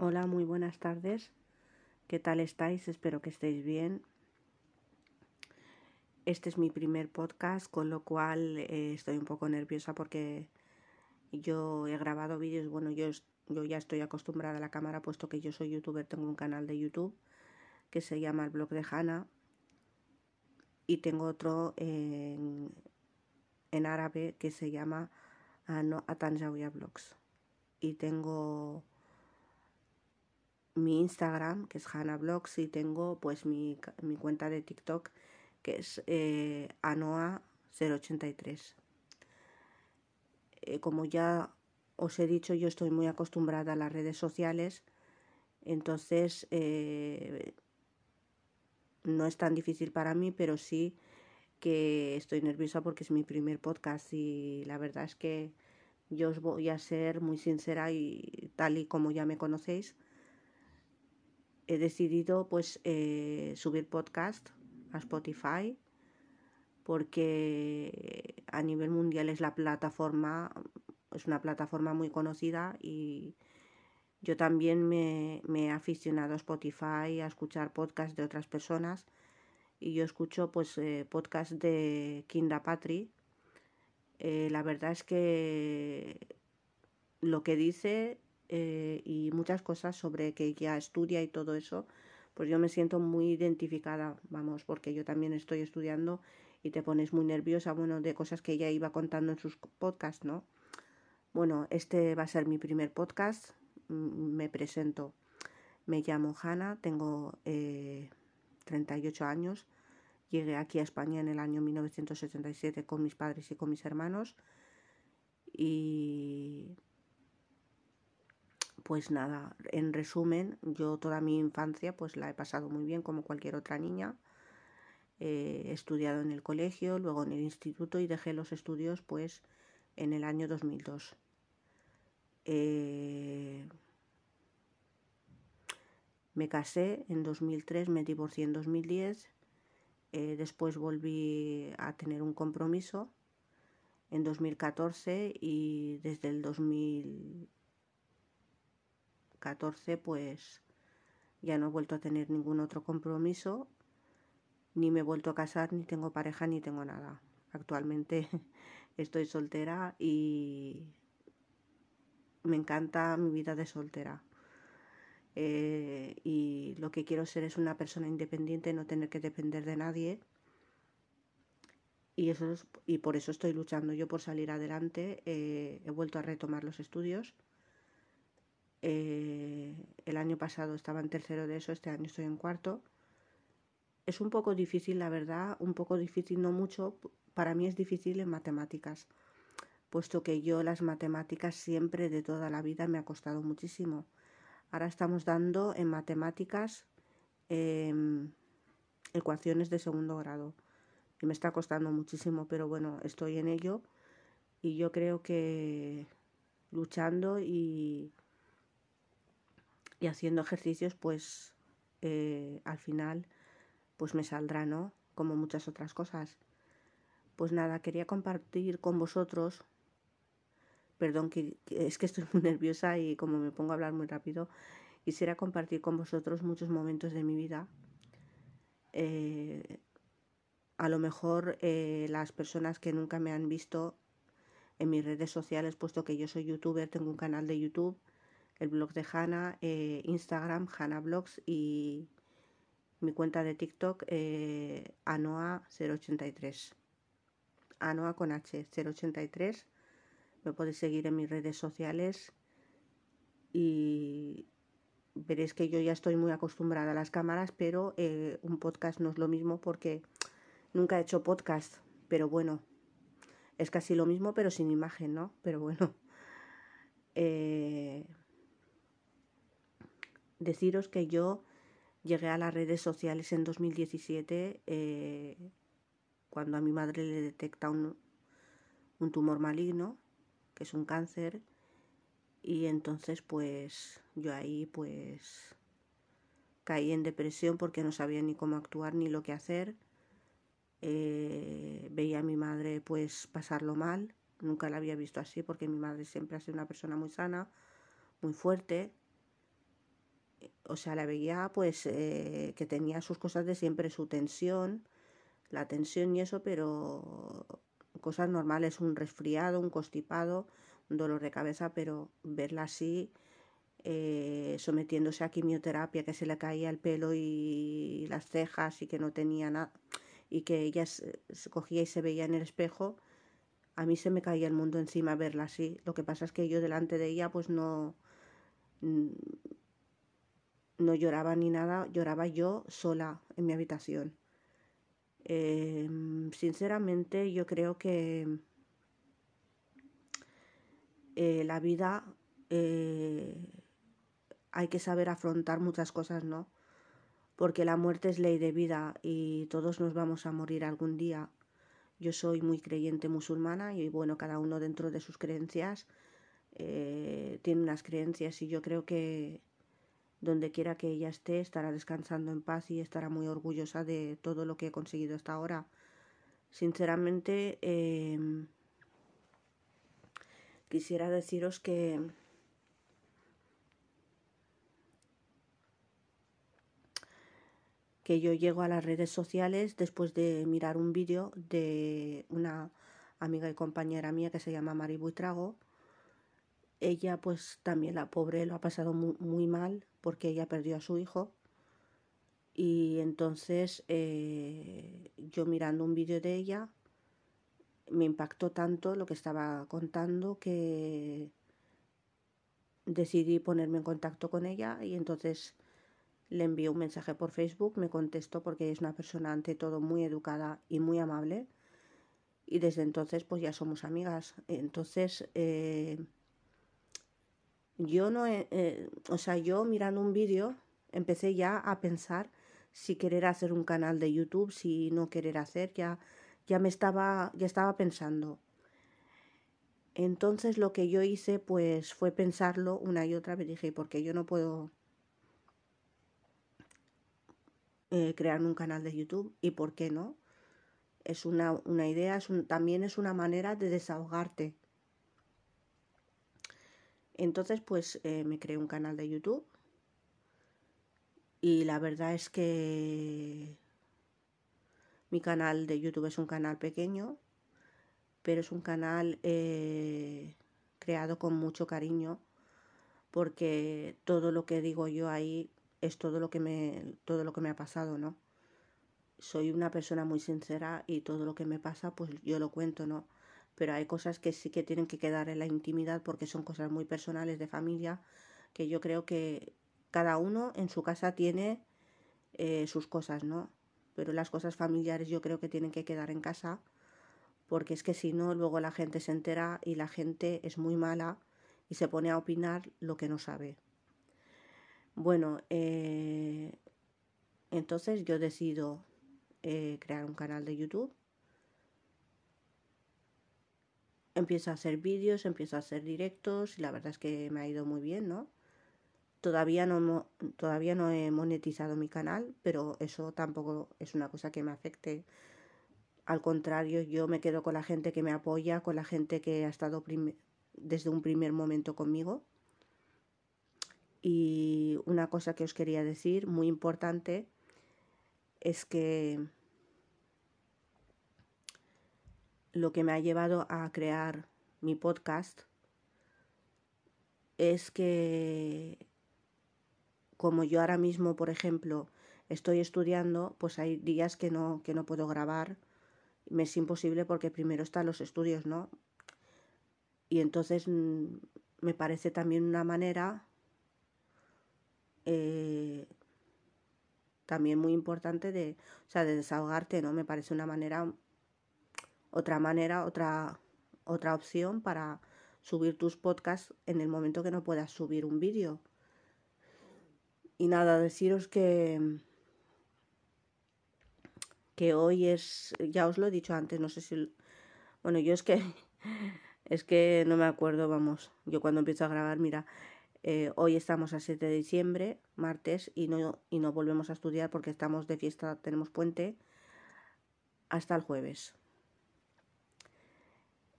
Hola, muy buenas tardes. ¿Qué tal estáis? Espero que estéis bien. Este es mi primer podcast, con lo cual eh, estoy un poco nerviosa porque yo he grabado vídeos. Bueno, yo, yo ya estoy acostumbrada a la cámara, puesto que yo soy youtuber, tengo un canal de YouTube que se llama El Blog de Hanna y tengo otro en, en árabe que se llama Atanjawia Blogs. Y tengo mi Instagram, que es Hannah Blogs, y tengo pues mi, mi cuenta de TikTok, que es eh, Anoa083. Eh, como ya os he dicho, yo estoy muy acostumbrada a las redes sociales, entonces eh, no es tan difícil para mí, pero sí que estoy nerviosa porque es mi primer podcast y la verdad es que yo os voy a ser muy sincera y tal y como ya me conocéis, he decidido pues eh, subir podcast a Spotify porque a nivel mundial es la plataforma, es una plataforma muy conocida y yo también me, me he aficionado a Spotify a escuchar podcasts de otras personas y yo escucho pues eh, podcast de Kinda Patri. Eh, la verdad es que lo que dice eh, y muchas cosas sobre que ella estudia y todo eso, pues yo me siento muy identificada, vamos, porque yo también estoy estudiando y te pones muy nerviosa, bueno, de cosas que ella iba contando en sus podcasts, ¿no? Bueno, este va a ser mi primer podcast, me presento, me llamo Hanna, tengo eh, 38 años, llegué aquí a España en el año 1977 con mis padres y con mis hermanos. Y pues nada, en resumen, yo toda mi infancia pues la he pasado muy bien como cualquier otra niña. he estudiado en el colegio, luego en el instituto y dejé los estudios pues en el año 2002. Eh, me casé en 2003, me divorcié en 2010, eh, después volví a tener un compromiso en 2014 y desde el 2000 14 pues ya no he vuelto a tener ningún otro compromiso, ni me he vuelto a casar, ni tengo pareja, ni tengo nada. Actualmente estoy soltera y me encanta mi vida de soltera. Eh, y lo que quiero ser es una persona independiente, no tener que depender de nadie. Y, eso y por eso estoy luchando yo por salir adelante. Eh, he vuelto a retomar los estudios eh, el año pasado estaba en tercero de eso, este año estoy en cuarto. Es un poco difícil, la verdad, un poco difícil, no mucho. Para mí es difícil en matemáticas, puesto que yo las matemáticas siempre de toda la vida me ha costado muchísimo. Ahora estamos dando en matemáticas em, ecuaciones de segundo grado y me está costando muchísimo, pero bueno, estoy en ello y yo creo que luchando y y haciendo ejercicios pues eh, al final pues me saldrá, ¿no? Como muchas otras cosas. Pues nada, quería compartir con vosotros, perdón, que, es que estoy muy nerviosa y como me pongo a hablar muy rápido, quisiera compartir con vosotros muchos momentos de mi vida. Eh, a lo mejor eh, las personas que nunca me han visto en mis redes sociales, puesto que yo soy youtuber, tengo un canal de YouTube el blog de Hanna, eh, Instagram, Hanna Blogs y mi cuenta de TikTok, eh, Anoa083. Anoa con H083. Me podéis seguir en mis redes sociales y veréis que yo ya estoy muy acostumbrada a las cámaras, pero eh, un podcast no es lo mismo porque nunca he hecho podcast, pero bueno, es casi lo mismo, pero sin imagen, ¿no? Pero bueno. Eh, deciros que yo llegué a las redes sociales en 2017 eh, cuando a mi madre le detecta un, un tumor maligno, que es un cáncer, y entonces pues yo ahí pues caí en depresión porque no sabía ni cómo actuar ni lo que hacer. Eh, veía a mi madre pues pasarlo mal, nunca la había visto así porque mi madre siempre ha sido una persona muy sana, muy fuerte, o sea, la veía pues eh, que tenía sus cosas de siempre, su tensión, la tensión y eso, pero cosas normales, un resfriado, un constipado, un dolor de cabeza, pero verla así, eh, sometiéndose a quimioterapia, que se le caía el pelo y las cejas y que no tenía nada, y que ella se, cogía y se veía en el espejo, a mí se me caía el mundo encima verla así. Lo que pasa es que yo delante de ella pues no no lloraba ni nada, lloraba yo sola en mi habitación. Em, sinceramente yo creo que eh, la vida eh, hay que saber afrontar muchas cosas, ¿no? Porque la muerte es ley de vida y todos nos vamos a morir algún día. Yo soy muy creyente musulmana y bueno, cada uno dentro de sus creencias eh, tiene unas creencias y yo creo que donde quiera que ella esté, estará descansando en paz y estará muy orgullosa de todo lo que he conseguido hasta ahora. Sinceramente, em, quisiera deciros que que yo llego a las redes sociales después de mirar un vídeo de una amiga y compañera mía que se llama Mari Buitrago. Ella pues también la pobre lo ha pasado muy mal porque ella perdió a su hijo. Y entonces eh, yo mirando un vídeo de ella, me impactó tanto lo que estaba contando que decidí ponerme en contacto con ella y entonces le envié un mensaje por Facebook, me contestó porque es una persona ante todo muy educada y muy amable y desde entonces pues ya somos amigas. Entonces eh, yo no, eh, o sea, yo mirando un vídeo empecé ya a pensar si querer hacer un canal de YouTube, si no querer hacer, ya, ya me estaba, ya estaba pensando. Entonces lo que yo hice pues fue pensarlo una y otra vez, dije, porque yo no puedo eh, crear un canal de YouTube y por qué no. Es una, una idea, es también es una manera de desahogarte. Entonces, pues eh, me creé un canal de YouTube y la verdad es que mi canal de YouTube es un canal pequeño, pero es un canal eh, creado con mucho cariño porque todo lo que digo yo ahí es todo lo que me todo lo que me ha pasado, ¿no? Soy una persona muy sincera y todo lo que me pasa pues yo lo cuento, ¿no? Pero hay cosas que sí que tienen que quedar en la intimidad porque son cosas muy personales de familia que yo creo que cada uno en su casa tiene eh, sus cosas, ¿no? Pero las cosas familiares yo creo que tienen que quedar en casa porque es que si no luego la gente se entera y la gente es muy mala y se pone a opinar lo que no sabe. Bueno, eh, entonces yo decido eh, crear un canal de YouTube empiezo a hacer vídeos, empiezo a hacer directos y la verdad es que me ha ido muy bien, ¿no? Todavía no, todavía no he monetizado mi canal, pero eso tampoco es una cosa que me afecte. Al contrario, yo me quedo con la gente que me apoya, con la gente que ha estado desde un primer momento conmigo. Y una cosa que os quería decir, muy importante, es que lo que me ha llevado a crear mi podcast es que como yo ahora mismo, por ejemplo, estoy estudiando, pues hay días que no, que no puedo grabar. Me es imposible porque primero están los estudios, ¿no? Y entonces mm, me parece también una manera eh, también muy importante de, o sea, de desahogarte, ¿no? Me parece una manera otra manera, otra, otra opción para subir tus podcasts en el momento que no puedas subir un vídeo. Y nada, deciros que que hoy es, ya os lo he dicho antes, no sé si, bueno, yo es que, es que no me acuerdo, vamos, yo cuando empiezo a grabar, mira, eh, hoy estamos a 7 de diciembre, martes, y no, y no volvemos a estudiar porque estamos de fiesta, tenemos puente, hasta el jueves.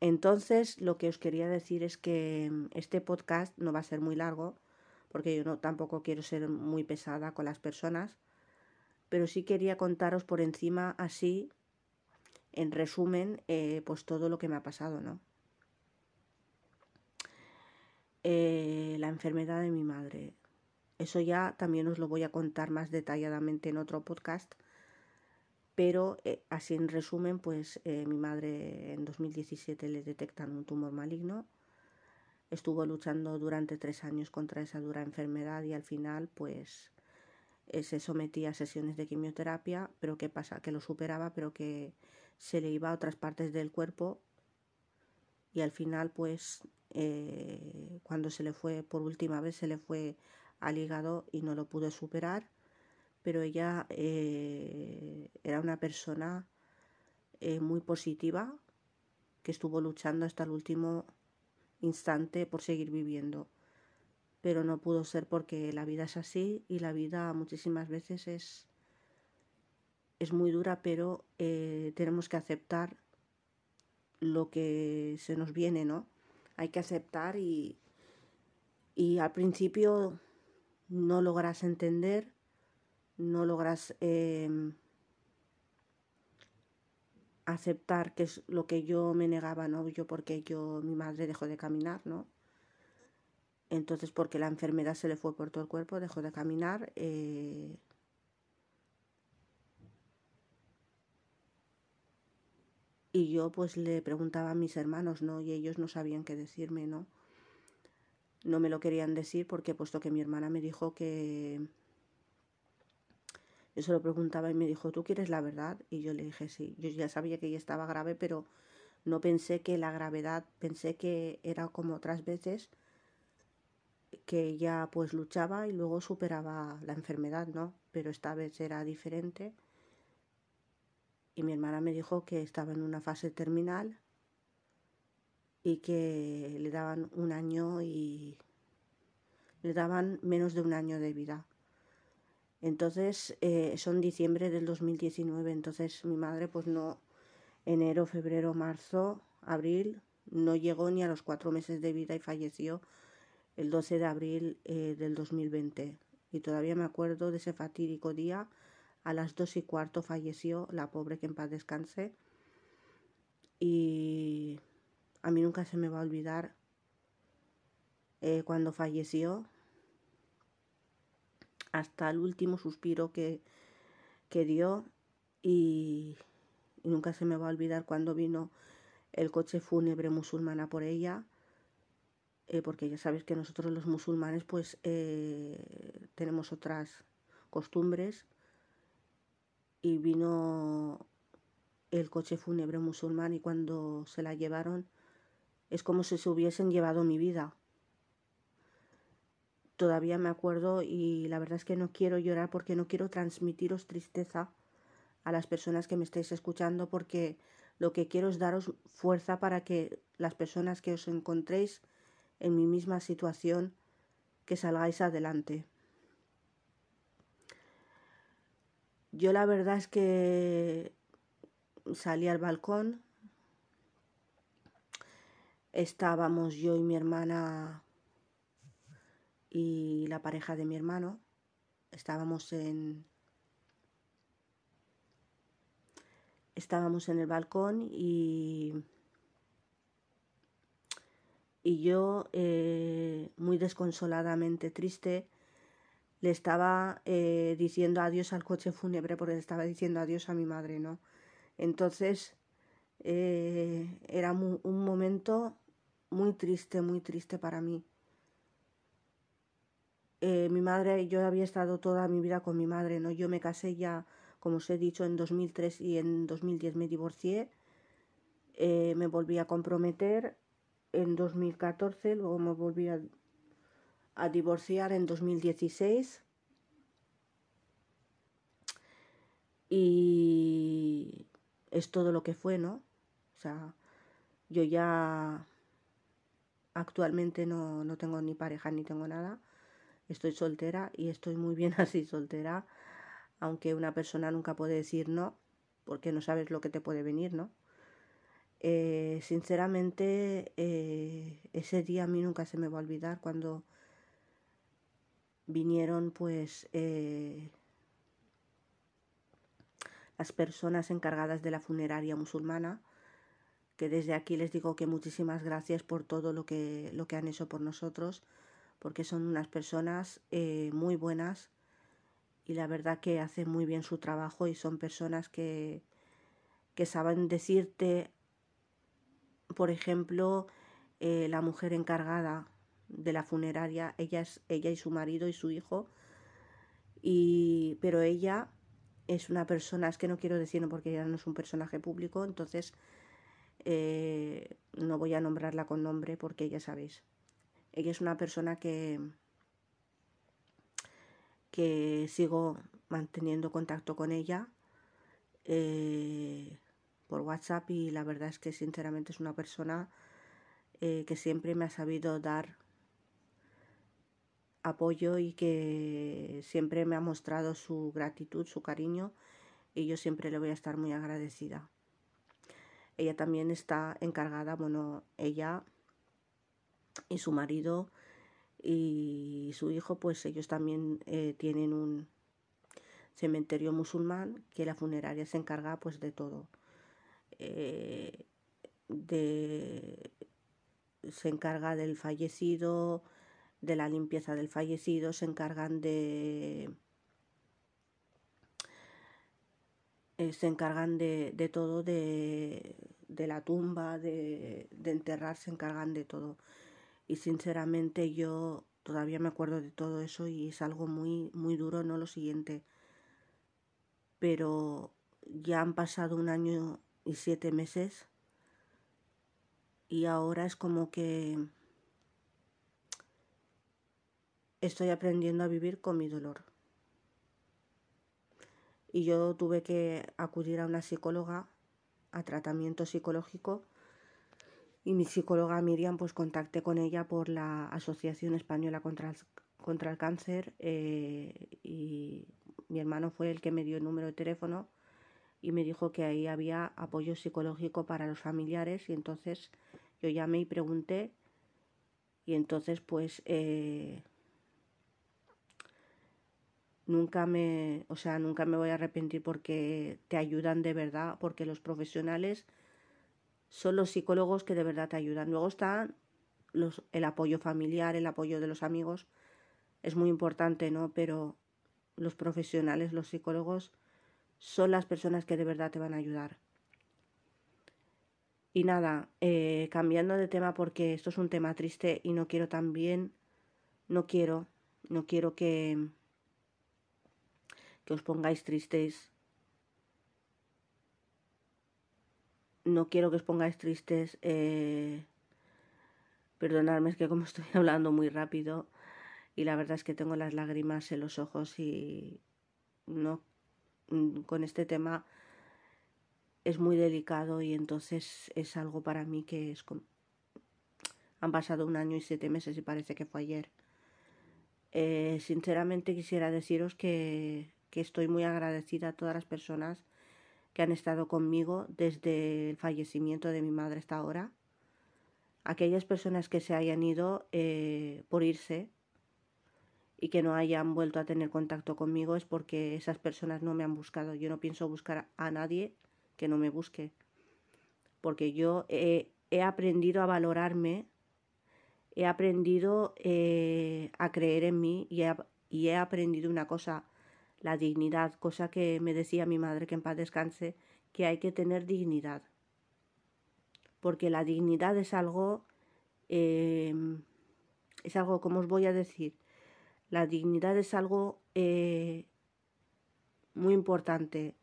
Entonces, lo que os quería decir es que mm, este podcast no va a ser muy largo, porque yo no tampoco quiero ser muy pesada con las personas, pero sí quería contaros por encima así, en resumen, eh, pues todo lo que me ha pasado, ¿no? Eh, la enfermedad de mi madre. Eso ya también os lo voy a contar más detalladamente en otro podcast. Pero eh, así en resumen, pues eh, mi madre en 2017 le detectan un tumor maligno. Estuvo luchando durante tres años contra esa dura enfermedad y al final pues se sometía a sesiones de quimioterapia, pero ¿qué pasa? Que lo superaba, pero que se le iba a otras partes del cuerpo y al final pues eh, cuando se le fue por última vez se le fue al hígado y no lo pudo superar pero ella eh, era una persona eh, muy positiva que estuvo luchando hasta el último instante por seguir viviendo pero no pudo ser porque la vida es así y la vida muchísimas veces es es muy dura pero tenemos que aceptar lo que se nos viene, ¿no? Hay que aceptar y, y al principio no logras entender, no logras em, aceptar que es lo que yo me negaba, ¿no? Yo porque yo, mi madre dejó de caminar, ¿no? Entonces porque la enfermedad se le fue por todo el cuerpo, dejó de caminar. Eh, Y yo pues le preguntaba a mis hermanos, ¿no? Y ellos no sabían qué decirme, ¿no? No me lo querían decir porque puesto que mi hermana me dijo que... Yo se lo preguntaba y me dijo, ¿tú quieres la verdad? Y yo le dije, sí. Yo ya sabía que ella estaba grave, pero no pensé que la gravedad, pensé que era como otras veces que ella pues luchaba y luego superaba la enfermedad, ¿no? Pero esta vez era diferente y mi hermana me dijo que estaba en una fase terminal y que le daban un año y le daban menos de un año de vida. Entonces, eh, son diciembre del 2019, entonces mi madre pues no, enero, febrero, marzo, abril, no llegó ni a los cuatro meses de vida y falleció el 12 de abril eh, del 2020. Y todavía me acuerdo de ese fatídico día a las dos y cuarto falleció la pobre que en paz descanse. Y a mí nunca se me va a olvidar eh, cuando falleció hasta el último suspiro que, que dio y, nunca se me va a olvidar cuando vino el coche fúnebre musulmana por ella, eh, porque ya sabes que nosotros los musulmanes pues eh, tenemos otras costumbres y vino el coche fúnebre musulmán y cuando se la llevaron es como si se hubiesen llevado mi vida. Todavía me acuerdo y la verdad es que no quiero llorar porque no quiero transmitiros tristeza a las personas que me estáis escuchando porque lo que quiero es daros fuerza para que las personas que os encontréis en mi misma situación que salgáis adelante. Yo la verdad es que salí al balcón, estábamos yo y mi hermana y la pareja de mi hermano, estábamos en estábamos en el balcón y y yo eh, muy desconsoladamente triste le estaba eh, diciendo adiós al coche fúnebre porque le estaba diciendo adiós a mi madre, ¿no? Entonces eh, era un momento muy triste, muy triste para mí. Eh, mi madre, yo había estado toda mi vida con mi madre, ¿no? Yo me casé ya, como os he dicho, en 2003 y en 2010 me divorcié. me volví a comprometer en 2014, luego me volví a a divorciar en 2016 y es todo lo que fue, ¿no? O sea, yo ya actualmente no, no tengo ni pareja ni tengo nada, estoy soltera y estoy muy bien así soltera, aunque una persona nunca puede decir no, porque no sabes lo que te puede venir, ¿no? Eh, sinceramente, eh, ese día a mí nunca se me va a olvidar cuando vinieron pues eh, las personas encargadas de la funeraria musulmana, que desde aquí les digo que muchísimas gracias por todo lo que, lo que han hecho por nosotros, porque son unas personas eh, muy buenas y la verdad que hacen muy bien su trabajo y son personas que, que saben decirte, por ejemplo, eh, la mujer encargada de la funeraria, ella ella y su marido y su hijo, y pero ella es una persona, es que no quiero decirlo porque ella no es un personaje público, entonces eh, no voy a nombrarla con nombre porque ya sabéis. Ella es una persona que, que sigo manteniendo contacto con ella eh, por WhatsApp y la verdad es que sinceramente es una persona eh, que siempre me ha sabido dar apoyo y que siempre me ha mostrado su gratitud, su cariño y yo siempre le voy a estar muy agradecida. Ella también está encargada, bueno, ella y su marido y su hijo, pues ellos también eh, tienen un cementerio musulmán que la funeraria se encarga pues de todo. Eh, de, se encarga del fallecido, de la limpieza del fallecido, se encargan de... Eh, se encargan de, de todo, de, de, la tumba, de, de enterrar, se encargan de todo. Y sinceramente yo todavía me acuerdo de todo eso y es algo muy, muy duro, no lo siguiente. Pero ya han pasado un año y siete meses y ahora es como que estoy aprendiendo a vivir con mi dolor. Y yo tuve que acudir a una psicóloga, a tratamiento psicológico, y mi psicóloga Miriam, pues contacté con ella por la Asociación Española contra el, contra el Cáncer eh, y mi hermano fue el que me dio el número de teléfono y me dijo que ahí había apoyo psicológico para los familiares y entonces yo llamé y pregunté y entonces pues eh, nunca me, o sea, nunca me voy a arrepentir porque te ayudan de verdad, porque los profesionales son los psicólogos que de verdad te ayudan. Luego están los, el apoyo familiar, el apoyo de los amigos, es muy importante, ¿no? Pero los profesionales, los psicólogos, son las personas que de verdad te van a ayudar. Y nada, eh, cambiando de tema porque esto es un tema triste y no quiero también, no quiero, no quiero que, que os pongáis tristes. No quiero que os pongáis tristes. Eh, perdonadme, es que como estoy hablando muy rápido y la verdad es que tengo las lágrimas en los ojos y no con este tema es muy delicado y entonces es algo para mí que es han pasado un año y siete meses y parece que fue ayer. Eh, sinceramente quisiera deciros que que estoy muy agradecida a todas las personas que han estado conmigo desde el fallecimiento de mi madre hasta ahora. Aquellas personas que se hayan ido eh, por irse y que no hayan vuelto a tener contacto conmigo es porque esas personas no me han buscado. Yo no pienso buscar a nadie que no me busque. Porque yo he, aprendido a valorarme, he aprendido eh, a creer en mí y y he aprendido una cosa la dignidad, cosa que me decía mi madre que en paz descanse, que hay que tener dignidad. Porque la dignidad es algo, eh, es algo, como os voy a decir? La dignidad es algo eh, muy importante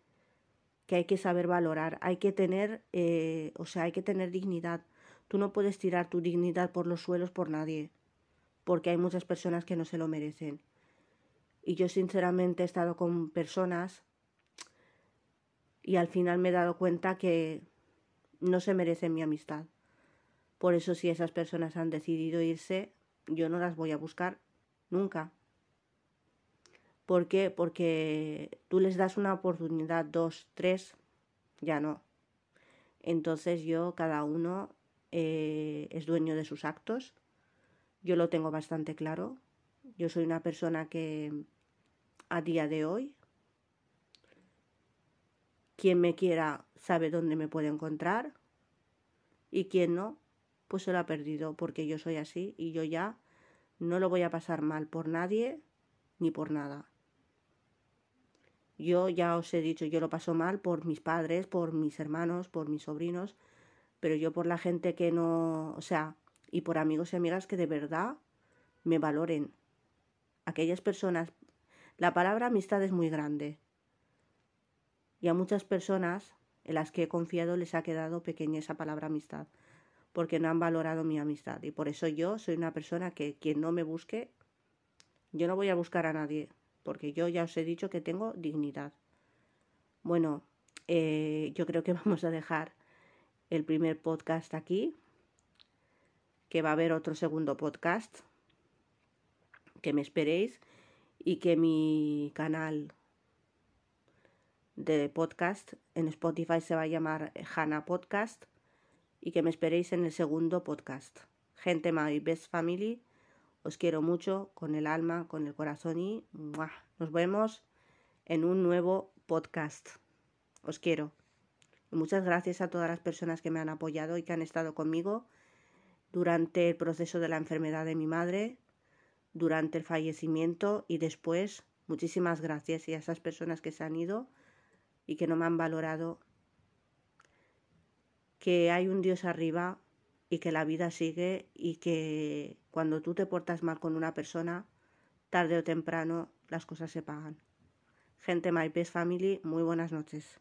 que hay que saber valorar, hay que tener, eh, o sea, hay que tener dignidad. Tú no puedes tirar tu dignidad por los suelos por nadie, porque hay muchas personas que no se lo merecen. Y yo sinceramente he estado con personas y al final me he dado cuenta que no se merecen mi amistad. Por eso si esas personas han decidido irse, yo no las voy a buscar nunca. ¿Por qué? Porque tú les das una oportunidad, dos, tres, ya no. Entonces yo, cada uno eh, es dueño de sus actos. Yo lo tengo bastante claro Yo soy una persona que a día de hoy, quien me quiera sabe dónde me puede encontrar y quien no, pues se lo ha perdido porque yo soy así y yo ya no lo voy a pasar mal por nadie ni por nada. Yo ya os he dicho, yo lo paso mal por mis padres, por mis hermanos, por mis sobrinos, pero yo por la gente que no, o sea, y por amigos y amigas que de verdad me valoren. Aquellas personas, la palabra amistad es muy grande. Y a muchas personas en las que he confiado les ha quedado pequeña esa palabra amistad, porque no han valorado mi amistad. Y por eso yo soy una persona que quien no me busque, yo no voy a buscar a nadie, porque yo ya os he dicho que tengo dignidad. Bueno, eh, yo creo que vamos a dejar el primer podcast aquí, que va a haber otro segundo podcast, que me esperéis y que mi canal de podcast en Spotify se va a llamar Hannah Podcast y que me esperéis en el segundo podcast. Gente My Best Family, os quiero mucho con el alma, con el corazón y nos vemos en un nuevo podcast. Os quiero. muchas gracias a todas las personas que me han apoyado y que han estado conmigo durante el proceso de la enfermedad de mi madre, durante el fallecimiento y después. Muchísimas gracias y a esas personas que se han ido y que no me han valorado, que hay un Dios arriba y que la vida sigue y que cuando tú te portas mal con una persona, tarde o temprano las cosas se pagan. Gente My Family, muy buenas noches.